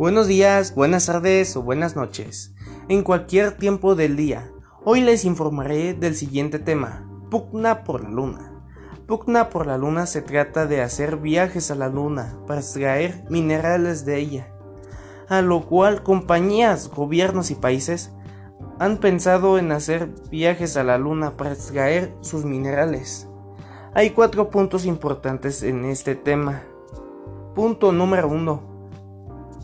Buenos días, buenas tardes o buenas noches, en cualquier tiempo del día. Hoy les informaré del siguiente tema, pugna por la luna. Pugna por la luna se trata de hacer viajes a la luna para extraer minerales de ella, a lo cual compañías, gobiernos y países han pensado en hacer viajes a la luna para extraer sus minerales. Hay cuatro puntos importantes en este tema. Punto número uno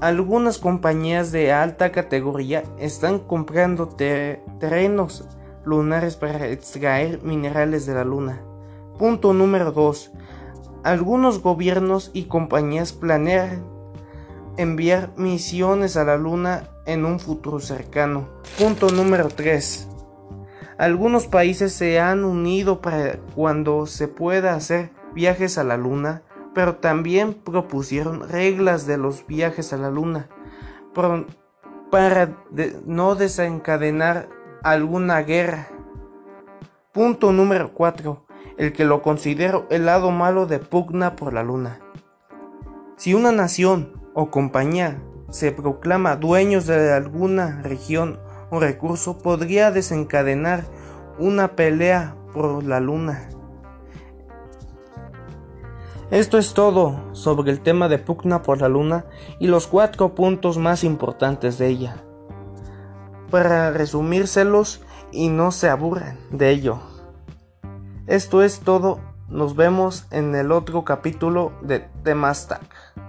algunas compañías de alta categoría están comprando terrenos lunares para extraer minerales de la luna. Punto número 2. Algunos gobiernos y compañías planean enviar misiones a la luna en un futuro cercano. Punto número 3. Algunos países se han unido para cuando se pueda hacer viajes a la luna pero también propusieron reglas de los viajes a la luna para no desencadenar alguna guerra. Punto número 4. El que lo considero el lado malo de pugna por la luna. Si una nación o compañía se proclama dueños de alguna región o recurso, podría desencadenar una pelea por la luna. Esto es todo sobre el tema de pugna por la luna y los cuatro puntos más importantes de ella. Para resumírselos y no se aburran de ello. Esto es todo, nos vemos en el otro capítulo de Temastack.